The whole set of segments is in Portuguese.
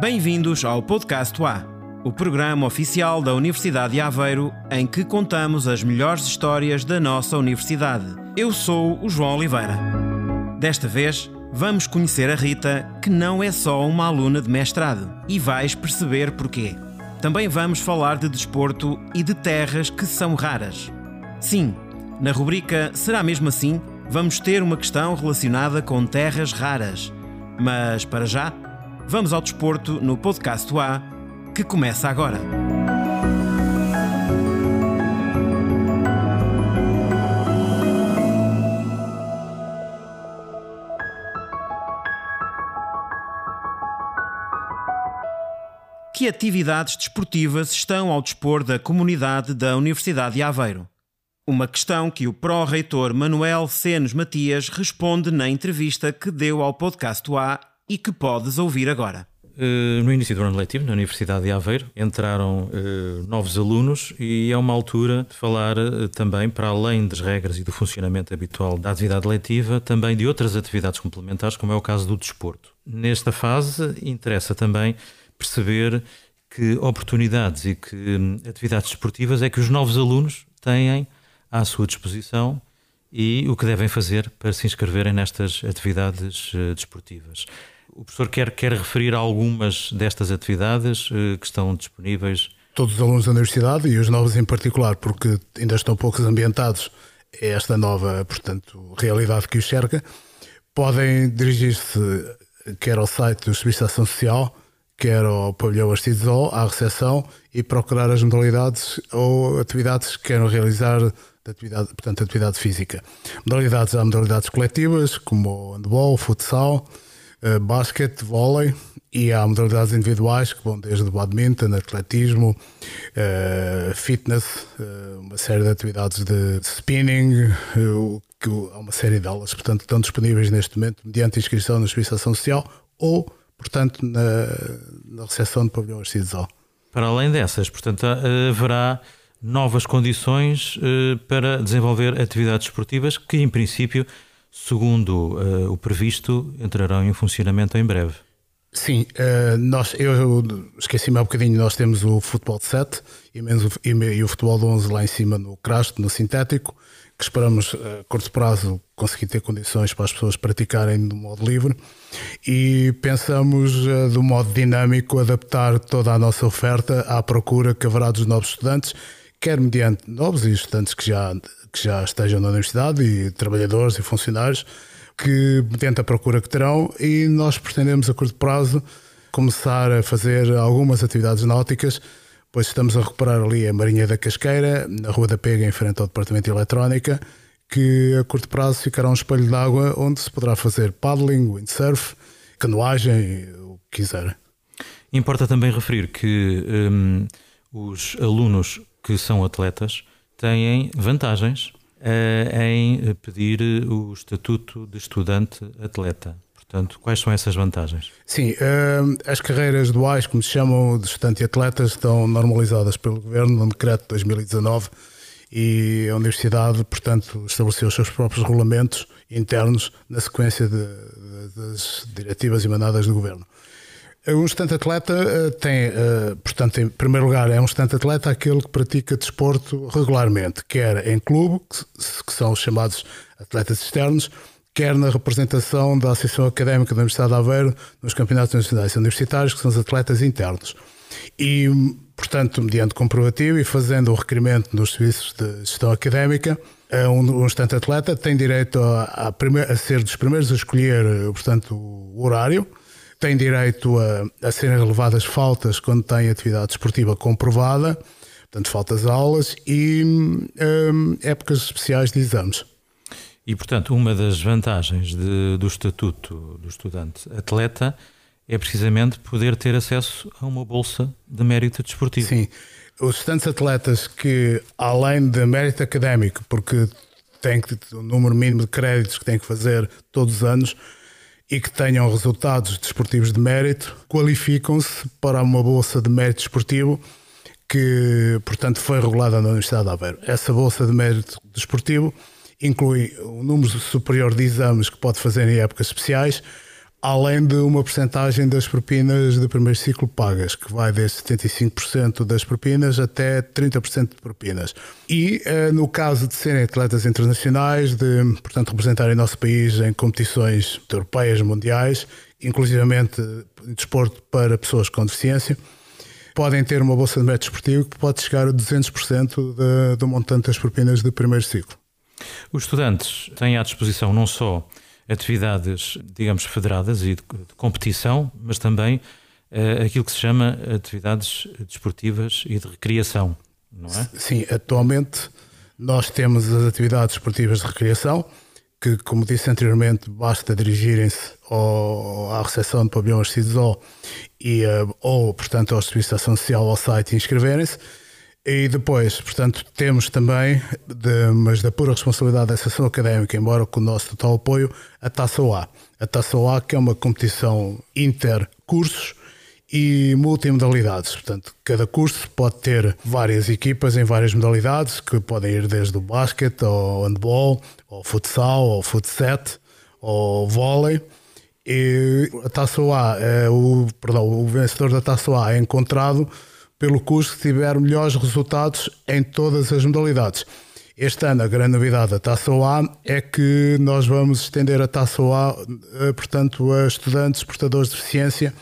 Bem-vindos ao Podcast A, o programa oficial da Universidade de Aveiro em que contamos as melhores histórias da nossa universidade. Eu sou o João Oliveira. Desta vez, vamos conhecer a Rita, que não é só uma aluna de mestrado, e vais perceber porquê. Também vamos falar de desporto e de terras que são raras. Sim, na rubrica Será mesmo assim? Vamos ter uma questão relacionada com terras raras. Mas, para já, vamos ao desporto no podcast A, que começa agora. Que atividades desportivas estão ao dispor da comunidade da Universidade de Aveiro? Uma questão que o pró-reitor Manuel Senos Matias responde na entrevista que deu ao podcast A e que podes ouvir agora. Uh, no início do ano letivo, na Universidade de Aveiro, entraram uh, novos alunos e é uma altura de falar uh, também, para além das regras e do funcionamento habitual da atividade letiva, também de outras atividades complementares, como é o caso do desporto. Nesta fase, interessa também perceber que oportunidades e que hum, atividades desportivas é que os novos alunos têm à sua disposição e o que devem fazer para se inscreverem nestas atividades desportivas. O professor quer, quer referir algumas destas atividades uh, que estão disponíveis? Todos os alunos da universidade e os novos em particular, porque ainda estão poucos ambientados a esta nova, portanto, realidade que os cerca, podem dirigir-se quer ao site do Serviço de Ação Social, quer ao pavilhão Arcidesol, à recepção e procurar as modalidades ou atividades que queiram realizar de atividade, portanto, atividade física. Modalidades, há modalidades coletivas, como handball, futsal, uh, basquete, vôlei, e há modalidades individuais, que vão desde o badminton, atletismo, uh, fitness, uh, uma série de atividades de spinning, há uma série de aulas, portanto, estão disponíveis neste momento mediante inscrição na Serviço Social ou, portanto, na, na recepção do pavilhão Arcidesal. Para além dessas, portanto, haverá novas condições para desenvolver atividades esportivas que, em princípio, segundo uh, o previsto, entrarão em funcionamento em breve. Sim, uh, nós, eu esqueci-me há um bocadinho, nós temos o futebol de 7 e, menos, e, e, o futebol de 11 lá em cima no crasto, no sintético, que esperamos a curto prazo conseguir ter condições para as pessoas praticarem no modo livre e pensamos do modo dinâmico adaptar toda a nossa oferta à procura que haverá dos novos estudantes quer mediante novos estudantes que já, que já estejam na universidade e trabalhadores e funcionários, que mediante a procura que terão, e nós pretendemos a curto prazo começar a fazer algumas atividades náuticas, pois estamos a recuperar ali a Marinha da Casqueira, na Rua da Pega, em frente ao Departamento de Eletrónica, que a curto prazo ficará um espelho de água onde se poderá fazer paddling, windsurf, canoagem, o que quiser. Importa também referir que hum, os alunos que são atletas têm vantagens uh, em pedir o estatuto de estudante atleta. Portanto, quais são essas vantagens? Sim, uh, as carreiras duais, como se chamam de estudante e atleta, estão normalizadas pelo Governo no decreto de 2019 e a Universidade, portanto, estabeleceu os seus próprios regulamentos internos na sequência de, de, das diretivas emanadas do Governo. Um estudante atleta eh, tem, eh, portanto, em primeiro lugar, é um estudante atleta aquele que pratica desporto regularmente, quer em clube, que são os chamados atletas externos, quer na representação da Associação Académica da Universidade de Aveiro nos campeonatos nacionais universitários, que são os atletas internos. E, portanto, mediante comprovativo e fazendo o requerimento nos serviços de gestão académica, um, um estudante atleta tem direito a, a, primeir, a ser dos primeiros a escolher, portanto, o horário, tem direito a, a serem relevadas faltas quando tem atividade esportiva comprovada, portanto, faltas aulas e um, épocas especiais de exames. E, portanto, uma das vantagens de, do estatuto do estudante atleta é precisamente poder ter acesso a uma bolsa de mérito desportivo. Sim. Os estudantes atletas que, além de mérito académico, porque têm que o número mínimo de créditos que têm que fazer todos os anos, e que tenham resultados desportivos de mérito, qualificam-se para uma bolsa de mérito desportivo que, portanto, foi regulada na Universidade de Aveiro. Essa bolsa de mérito desportivo inclui um número superior de exames que pode fazer em épocas especiais, além de uma porcentagem das propinas de primeiro ciclo pagas, que vai desde 75% das propinas até 30% de propinas. E eh, no caso de serem atletas internacionais, de, portanto, representarem o nosso país em competições europeias, mundiais, inclusivamente desporto para pessoas com deficiência, podem ter uma bolsa de método esportivo que pode chegar a 200% de, do montante das propinas de primeiro ciclo. Os estudantes têm à disposição não só atividades, digamos, federadas e de, de competição, mas também uh, aquilo que se chama atividades desportivas e de recreação, não é? Sim, atualmente nós temos as atividades esportivas de recreação, que, como disse anteriormente, basta dirigirem-se à recepção do pavilhão Arcidesol e, uh, ou, portanto, ao Serviço Social ao site e inscreverem-se. E depois, portanto, temos também, de, mas da pura responsabilidade da Associação Académica, embora com o nosso total apoio, a Taça OA. A Taça OA, que é uma competição intercursos e multimodalidades. Portanto, cada curso pode ter várias equipas em várias modalidades, que podem ir desde o basquete, ao handball, ao futsal, ao futset, ao vôlei. E a Taça OA, é o, perdão, o vencedor da Taça OA é encontrado pelo curso que tiver melhores resultados em todas as modalidades. Este ano, a grande novidade da Taça OA é que nós vamos estender a Taça OA, eh, portanto, a estudantes portadores de deficiência,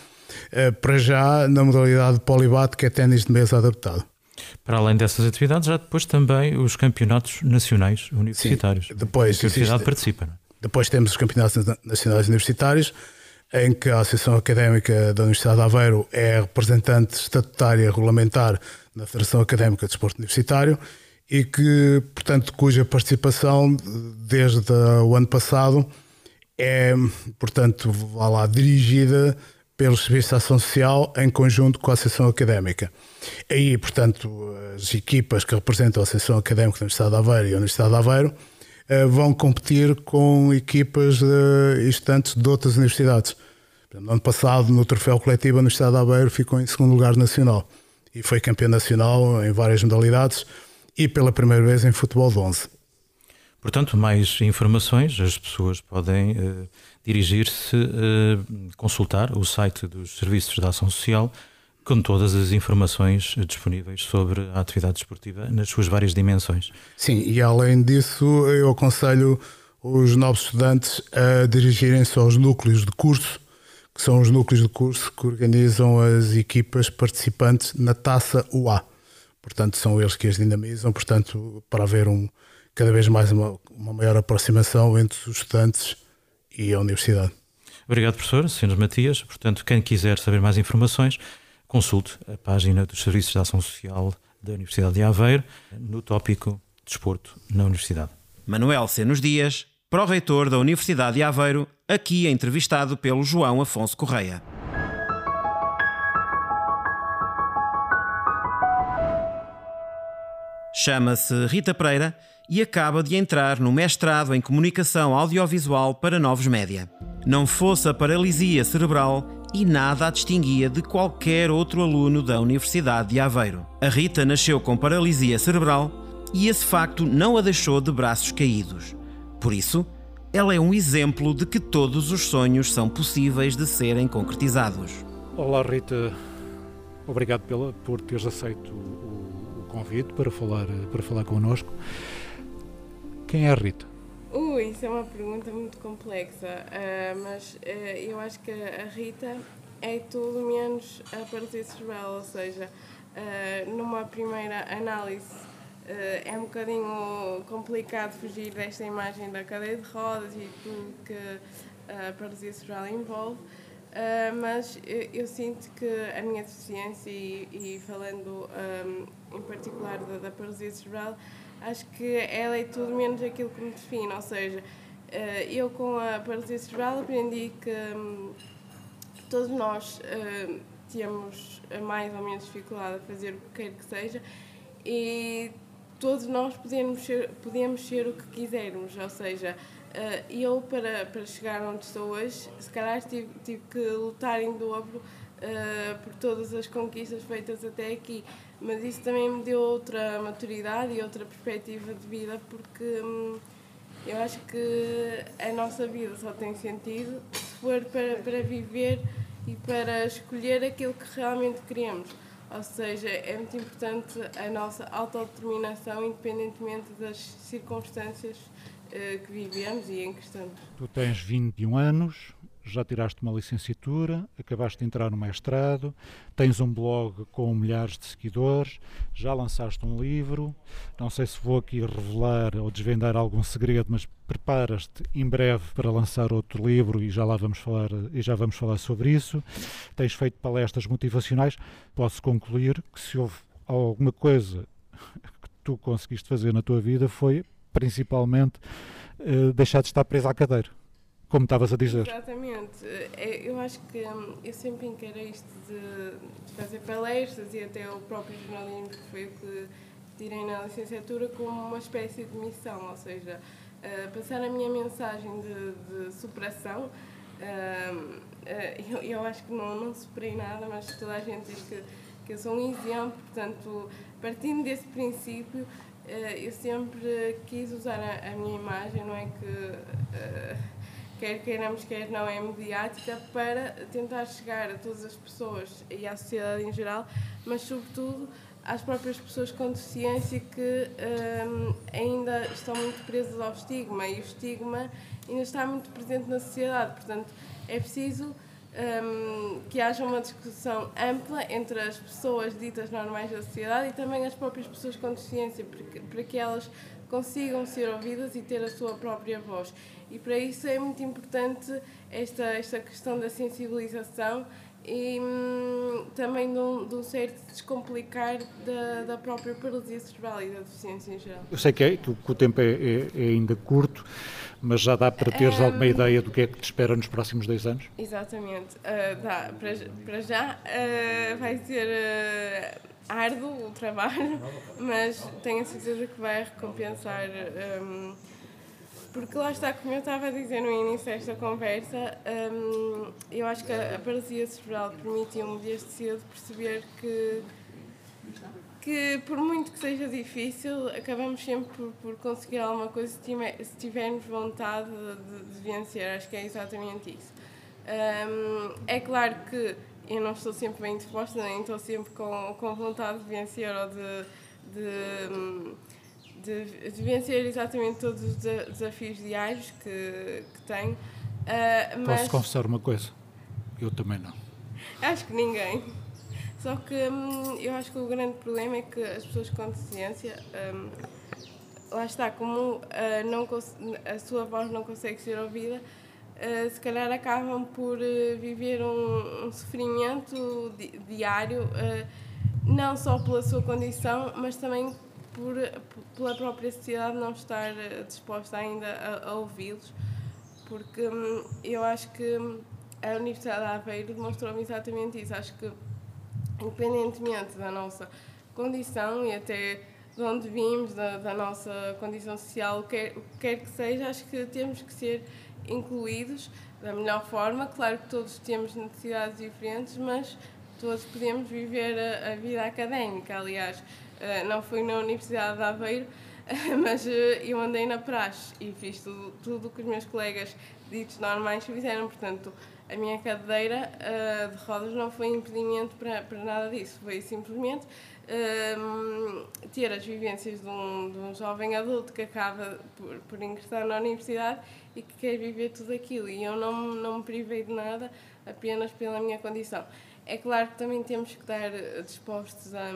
eh, para já na modalidade de polibate, que é ténis de mesa adaptado. Para além dessas atividades, há depois também os campeonatos nacionais universitários. Sim, depois que a universidade participa. É? Depois temos os campeonatos nacionais universitários, em que a Associação Académica da Universidade de Aveiro é representante estatutária regulamentar na Federação Académica de Desporto Universitário e que, portanto, cuja participação desde o ano passado é, portanto, vá lá, dirigida pelo Serviço de Ação Social em conjunto com a Associação Académica. Aí, portanto, as equipas que representam a Associação Académica da Universidade de Aveiro e a Universidade de Aveiro vão competir com equipas uh, estantes de outras universidades. No ano passado, no troféu coletivo, a Universidade de Aveiro ficou em segundo lugar nacional e foi campeã nacional em várias modalidades e pela primeira vez em futebol de 11. Portanto, mais informações, as pessoas podem uh, dirigir-se, uh, consultar o site dos Serviços de Ação Social com todas as informações disponíveis sobre a atividade desportiva nas suas várias dimensões. Sim, e além disso, eu aconselho os novos estudantes a dirigirem-se aos núcleos de curso, que são os núcleos de curso que organizam as equipas participantes na taça UA. Portanto, são eles que as dinamizam, portanto, para haver um, cada vez mais uma, uma maior aproximação entre os estudantes e a universidade. Obrigado, professor. Sr. Matias. Portanto, quem quiser saber mais informações, consulte a página dos Serviços de Ação Social da Universidade de Aveiro no tópico Desporto na Universidade. Manuel Senos Dias, pró-reitor da Universidade de Aveiro, aqui entrevistado pelo João Afonso Correia. Chama-se Rita Pereira e acaba de entrar no mestrado em Comunicação Audiovisual para Novos Média. Não fosse a paralisia cerebral, e nada a distinguia de qualquer outro aluno da Universidade de Aveiro. A Rita nasceu com paralisia cerebral e esse facto não a deixou de braços caídos. Por isso, ela é um exemplo de que todos os sonhos são possíveis de serem concretizados. Olá, Rita. Obrigado pela, por teres aceito o, o convite para falar, para falar connosco. Quem é a Rita? Uh, isso é uma pergunta muito complexa, uh, mas uh, eu acho que a Rita é tudo menos a paralisia cerebral, ou seja, uh, numa primeira análise é um bocadinho complicado fugir desta imagem da cadeia de rodas e tudo que a paralisia cerebral envolve, mas eu, eu, sinto que a minha deficiência, e, e falando um, em particular da, da paralisia cerebral, acho que ela é tudo menos aquilo que me define, ou seja, eh, eu com a paralisia cerebral aprendi que hum, todos nós eh, temos mais ou menos dificuldade a fazer o que quer que seja e todos nós podemos ser, podemos ser o que quisermos, ou seja, eh, eu para, para chegar onde estou hoje, se calhar tive, tive que lutar em dobro por todas as conquistas feitas até aqui mas isso também me deu outra maturidade e outra perspectiva de vida porque hum, eu acho que a nossa vida só tem sentido se dispor para, para viver e para escolher aquilo que realmente queremos. Ou seja, é muito importante a nossa autodeterminação, independentemente das circunstâncias uh, que vivemos e em que estamos. Tu tens 21 anos, já tiraste uma licenciatura, acabaste de entrar no mestrado, tens um blog com milhares de seguidores, já lançaste um livro. Não sei se vou aqui revelar ou desvendar algum segredo, mas preparas-te em breve para lançar outro livro e já lá vamos falar e já vamos falar sobre isso. Tens feito palestras motivacionais. Posso concluir que se houve alguma coisa que tu conseguiste fazer na tua vida foi principalmente uh, deixar de estar preso à cadeira como estavas a dizer. Exatamente. É, eu acho que hum, eu sempre encarei isto de, fazer palestras e até o próprio jornalismo, que foi o que tirei na licenciatura, como uma espécie de missão, ou seja, uh, passar a minha mensagem de, de superação. Uh, uh, eu, eu, acho que não, não superei nada, mas toda a gente diz que, que eu sou um exemplo, portanto, partindo desse princípio, eu sempre quis usar a, a, minha imagem, não é que quer queiramos, quer não, é mediática para tentar chegar a todas as pessoas e à sociedade em geral, mas sobretudo às próprias pessoas com deficiência que um, ainda estão muito presas ao estigma e o estigma ainda está muito presente na sociedade. Portanto, é preciso um, que haja uma discussão ampla entre as pessoas ditas normais da sociedade e também as próprias pessoas com deficiência, para que elas consigam ser ouvidas e ter a sua própria voz. E para isso é muito importante esta, esta questão da sensibilização e hum, também de um, de um, certo descomplicar da, da própria paralisia cerebral e da deficiência em geral. Eu sei que, é, que o tempo é, é, é, ainda curto, mas já dá para teres um, alguma ideia do que é que te espera nos próximos dois anos? Exatamente, uh, dá. Para, para já uh, vai ser uh, árduo o trabalho, mas tenho a certeza que vai recompensar. Um, porque lá está, como eu estava a dizer no início desta conversa, um, eu acho que a, a paralisia cerebral permitiu-me desde cedo perceber que, que, por muito que seja difícil, acabamos sempre por, por conseguir alguma coisa se, se tivermos vontade de, de, vencer. Acho que é exatamente isso. Um, é claro que eu não estou sempre bem disposta, nem estou sempre com, com vontade de vencer ou de, de de, de, vencer exatamente todos os desafios diários que, que tenho. Uh, mas Posso confessar uma coisa? Eu também não. Acho que ninguém. Só que hum, eu acho que o grande problema é que as pessoas com deficiência, hum, lá está, como uh, não a sua voz não consegue ser ouvida, uh, se calhar acabam por uh, viver um, um sofrimento di diário, não só pela sua condição, mas também por, pela própria sociedade não estar disposta ainda a, a ouvi-los, porque hum, eu acho que a Universidade de Aveiro demonstrou-me exatamente isso. Acho que, independentemente da nossa condição e até de onde vimos, da, da nossa condição social, o que quer que seja, acho que temos que ser incluídos da melhor forma. Claro que todos temos necessidades diferentes, mas todos podemos viver a, a vida académica. Aliás, eh, não fui na Universidade de Aveiro, mas eh, eu andei na praxe e fiz tudo, o que os meus colegas ditos normais fizeram, portanto, a minha cadeira uh, de rodas não foi impedimento para, para nada disso, foi simplesmente uh, ter as vivências de um, de um jovem adulto que acaba por, por ingressar na universidade e que quer viver tudo aquilo. E eu não, não me privei de nada apenas pela minha condição. É claro que também temos que estar dispostos a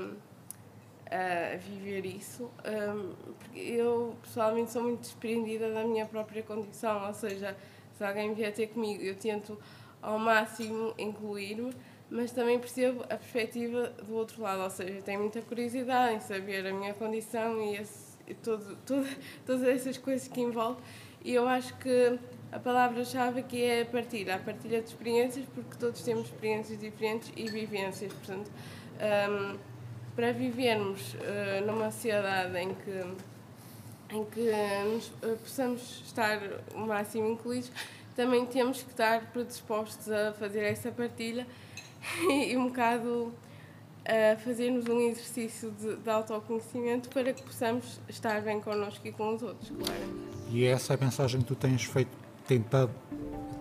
a viver isso, um, porque eu pessoalmente sou muito desprendida da minha própria condição, ou seja, se alguém vier ter comigo, eu tento ao máximo incluir-me, mas também percebo a perspectiva do outro lado, ou seja, tenho muita curiosidade em saber a minha condição e, esse, e todo, todo, todas essas coisas que envolve, e eu acho que a palavra-chave aqui é a partilha, a partilha de experiências, porque todos temos experiências diferentes e vivências, portanto. Um, para vivermos uh, numa sociedade em que, em que nos, uh, possamos estar o máximo incluídos, também temos que estar predispostos a fazer essa partilha e, um bocado a fazermos um exercício de, de, autoconhecimento para que possamos estar bem connosco e com os outros, claro. E é essa a mensagem que tu tens feito, tentado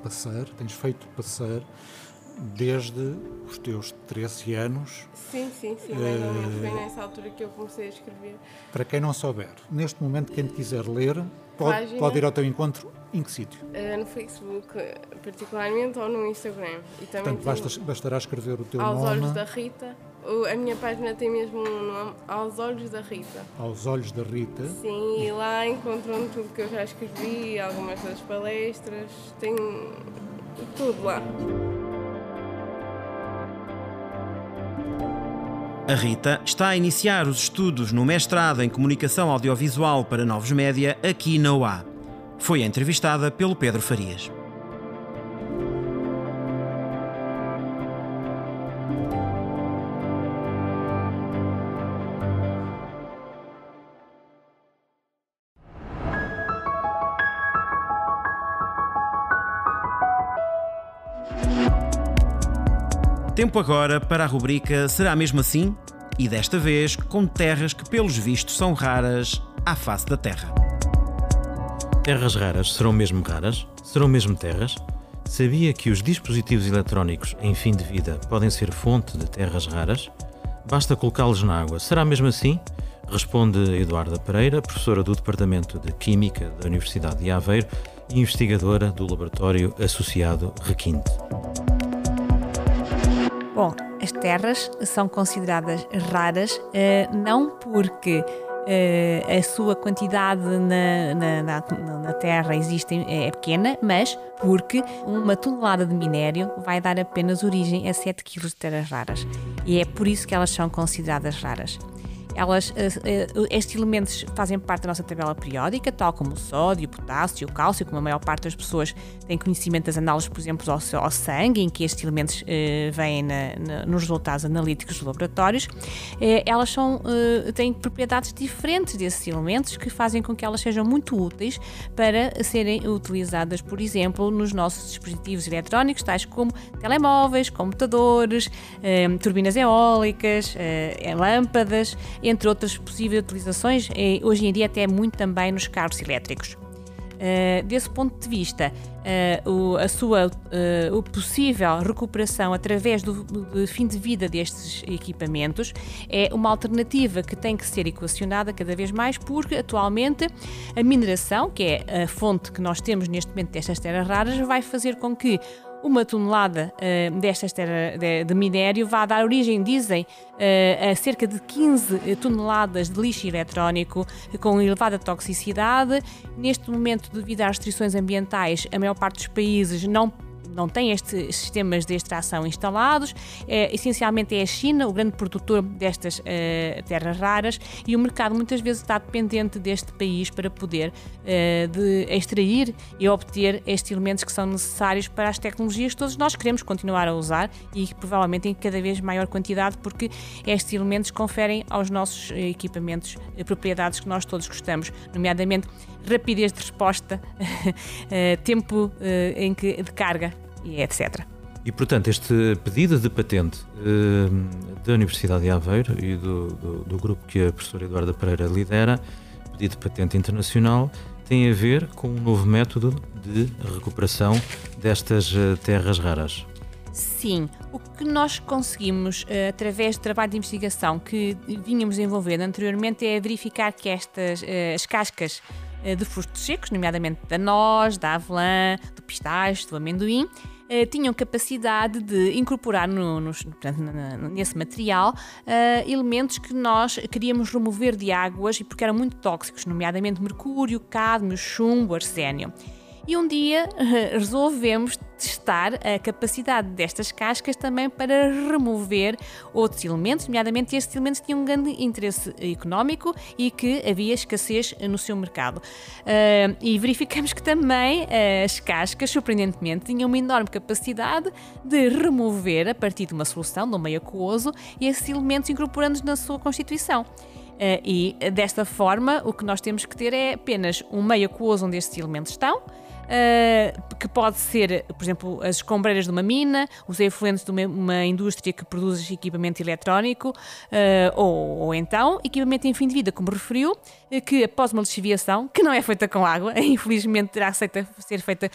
passar, tens feito passar desde os teus 13 anos. Sim, sim, sim, mais ou menos. Foi nessa altura que eu comecei a escrever. Para quem não souber, neste momento, quem quiser ler, pode, pode ir ao teu encontro em que sítio? Uh, no Facebook, particularmente, ou no Instagram. E também Portanto, basta, bastará escrever o teu aos nome. Aos Olhos da Rita. A minha página tem mesmo um nome, Aos Olhos da Rita. Aos Olhos da Rita? Sim, e lá encontram tudo que eu já escrevi, algumas das palestras, tem tudo lá. A Rita está a iniciar os estudos no mestrado em Comunicação Audiovisual para Novos Média aqui na UA. Foi entrevistada pelo Pedro Farias. Tempo agora para a rubrica Será mesmo assim? E desta vez com terras que, pelos vistos, são raras à face da Terra. Terras raras serão mesmo raras? Serão mesmo terras? Sabia que os dispositivos eletrónicos em fim de vida podem ser fonte de terras raras? Basta colocá-los na água. Será mesmo assim? Responde Eduarda Pereira, professora do Departamento de Química da Universidade de Aveiro e investigadora do Laboratório Associado Requinte. Bom, as terras são consideradas raras uh, não porque uh, a sua quantidade na, na, na, na Terra existe, é pequena, mas porque uma tonelada de minério vai dar apenas origem a 7 kg de terras raras. E é por isso que elas são consideradas raras. Elas, eh, eh, estes elementos fazem parte da nossa tabela periódica, tal como o sódio, o potássio, o cálcio, como a maior parte das pessoas tem conhecimento das análises, por exemplo, ao, ao sangue, em que estes elementos eh, vêm na, na, nos resultados analíticos dos laboratórios. elas são, têm propriedades diferentes desses elementos que fazem com que elas sejam muito úteis para serem utilizadas, por exemplo, nos nossos dispositivos eletrónicos, tais como telemóveis, computadores, turbinas eólicas, lâmpadas entre outras possíveis utilizações, hoje em dia até muito também nos carros elétricos. Uh, desse ponto de vista, uh, o, a sua uh, o possível recuperação através do, do, fim de vida destes equipamentos é uma alternativa que tem que ser equacionada cada vez mais, porque atualmente a mineração, que é a fonte que nós temos neste momento destas terras raras, vai fazer com que uma tonelada uh, destas terra, de, de, minério vai dar origem, dizem, uh, a cerca de 15 toneladas de lixo eletrónico com elevada toxicidade. Neste momento, devido às restrições ambientais, a maior parte dos países não não tem estes sistemas de extração instalados. É, essencialmente é a China o grande produtor destas uh, terras raras e o mercado muitas vezes está dependente deste país para poder uh, de extrair e obter estes elementos que são necessários para as tecnologias que todos nós queremos continuar a usar e provavelmente em cada vez maior quantidade, porque estes elementos conferem aos nossos equipamentos eh, propriedades que nós todos gostamos, nomeadamente rapidez de resposta, tempo em que, de carga e etc. E, portanto, este pedido de patente uh, da Universidade de Aveiro e do, do, do, grupo que a professora Eduarda Pereira lidera, pedido de patente internacional, tem a ver com um novo método de recuperação destas uh, terras raras. Sim, o que nós conseguimos, uh, através do trabalho de investigação que vínhamos desenvolvendo anteriormente, é verificar que estas as cascas de frutos secos, nomeadamente da noz, da avelã, do pistache, do amendoim, uh, tinham capacidade de incorporar no, portanto, nesse material uh, elementos que nós queríamos remover de águas e porque eram muito tóxicos, nomeadamente mercúrio, cádmio, chumbo, arsénio. E um dia resolvemos testar a capacidade destas cascas também para remover outros elementos, nomeadamente estes elementos tinham um grande interesse económico e que havia escassez no seu mercado. Uh, e verificamos que também uh, as cascas, surpreendentemente, tinham uma enorme capacidade de remover, a partir de uma solução, de um meio aquoso, esses elementos incorporando-os na sua constituição. Uh, e desta forma, o que nós temos que ter é apenas um meio aquoso onde estes elementos estão, uh, que pode ser, por exemplo, as escombreiras de uma mina, os efluentes de uma, uma indústria que produz equipamento eletrónico, uh, ou, ou, então equipamento em fim de vida, como referiu, que após uma lixiviação, que não é feita com água, infelizmente terá que ser feita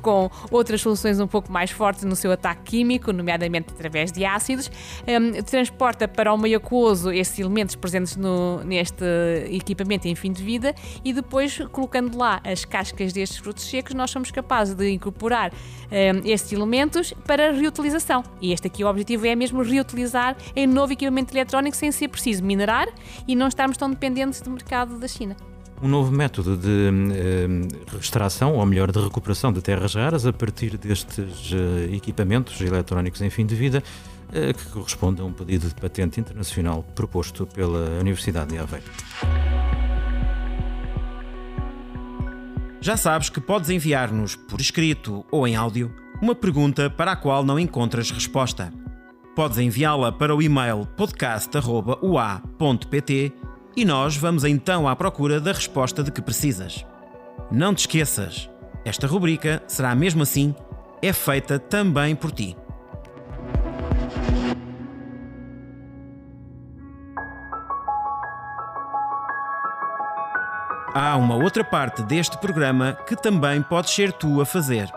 com outras soluções um pouco mais fortes no seu ataque químico, nomeadamente através de ácidos, um, transporta para o meio aquoso esses elementos presentes no, neste equipamento em fim de vida e depois colocando lá as cascas destes frutos secos, nós somos capazes de incorporar um, estes elementos para reutilização. E este aqui o objetivo é mesmo reutilizar em novo equipamento eletrónico sem ser preciso minerar e não estarmos tão dependentes do mercado da China um novo método de eh, extração, ou melhor, de recuperação de terras raras a partir destes eh, equipamentos eletrónicos em fim de vida, eh, que corresponde a um pedido de patente internacional proposto pela Universidade de Aveiro. Já sabes que podes enviar-nos, por escrito ou em áudio, uma pergunta para a qual não encontras resposta. Podes enviá-la para o e-mail podcast.ua.pt e nós vamos então à procura da resposta de que precisas. Não te esqueças, esta rubrica será mesmo assim, é feita também por ti. Há uma outra parte deste programa que também podes ser tu a fazer.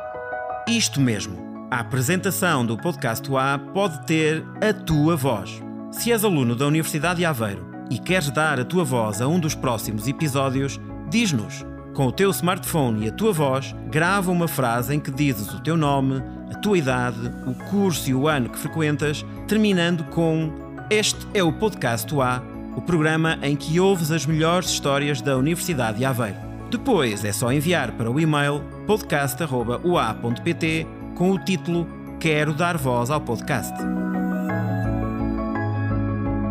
Isto mesmo, a apresentação do podcast A pode ter a tua voz. Se és aluno da Universidade de Aveiro e queres dar a tua voz a um dos próximos episódios, diz-nos. Com o teu smartphone e a tua voz, grava uma frase em que dizes o teu nome, a tua idade, o curso e o ano que frequentas, terminando com Este é o Podcast A, o programa em que ouves as melhores histórias da Universidade de Aveiro. Depois é só enviar para o e-mail podcast.ua.pt com o título Quero dar voz ao podcast.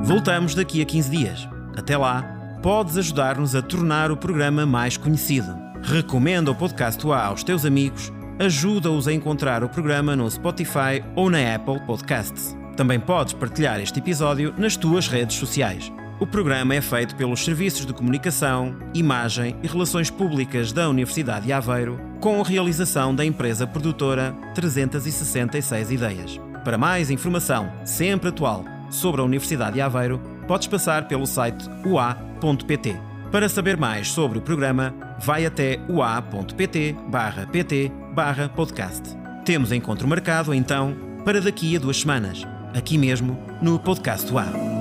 Voltamos daqui a 15 dias. Até lá, podes ajudar-nos a tornar o programa mais conhecido. Recomenda o podcast A aos teus amigos, ajuda-os a encontrar o programa no Spotify ou na Apple Podcasts. Também podes partilhar este episódio nas tuas redes sociais. O programa é feito pelos Serviços de Comunicação, Imagem e Relações Públicas da Universidade de Aveiro, com a realização da empresa produtora 366 Ideias. Para mais informação, sempre atual, sobre a Universidade de Aveiro, podes passar pelo site ua.pt. Para saber mais sobre o programa, vai até ua.pt/pt/podcast. Temos encontro marcado então para daqui a duas semanas, aqui mesmo no Podcast UA.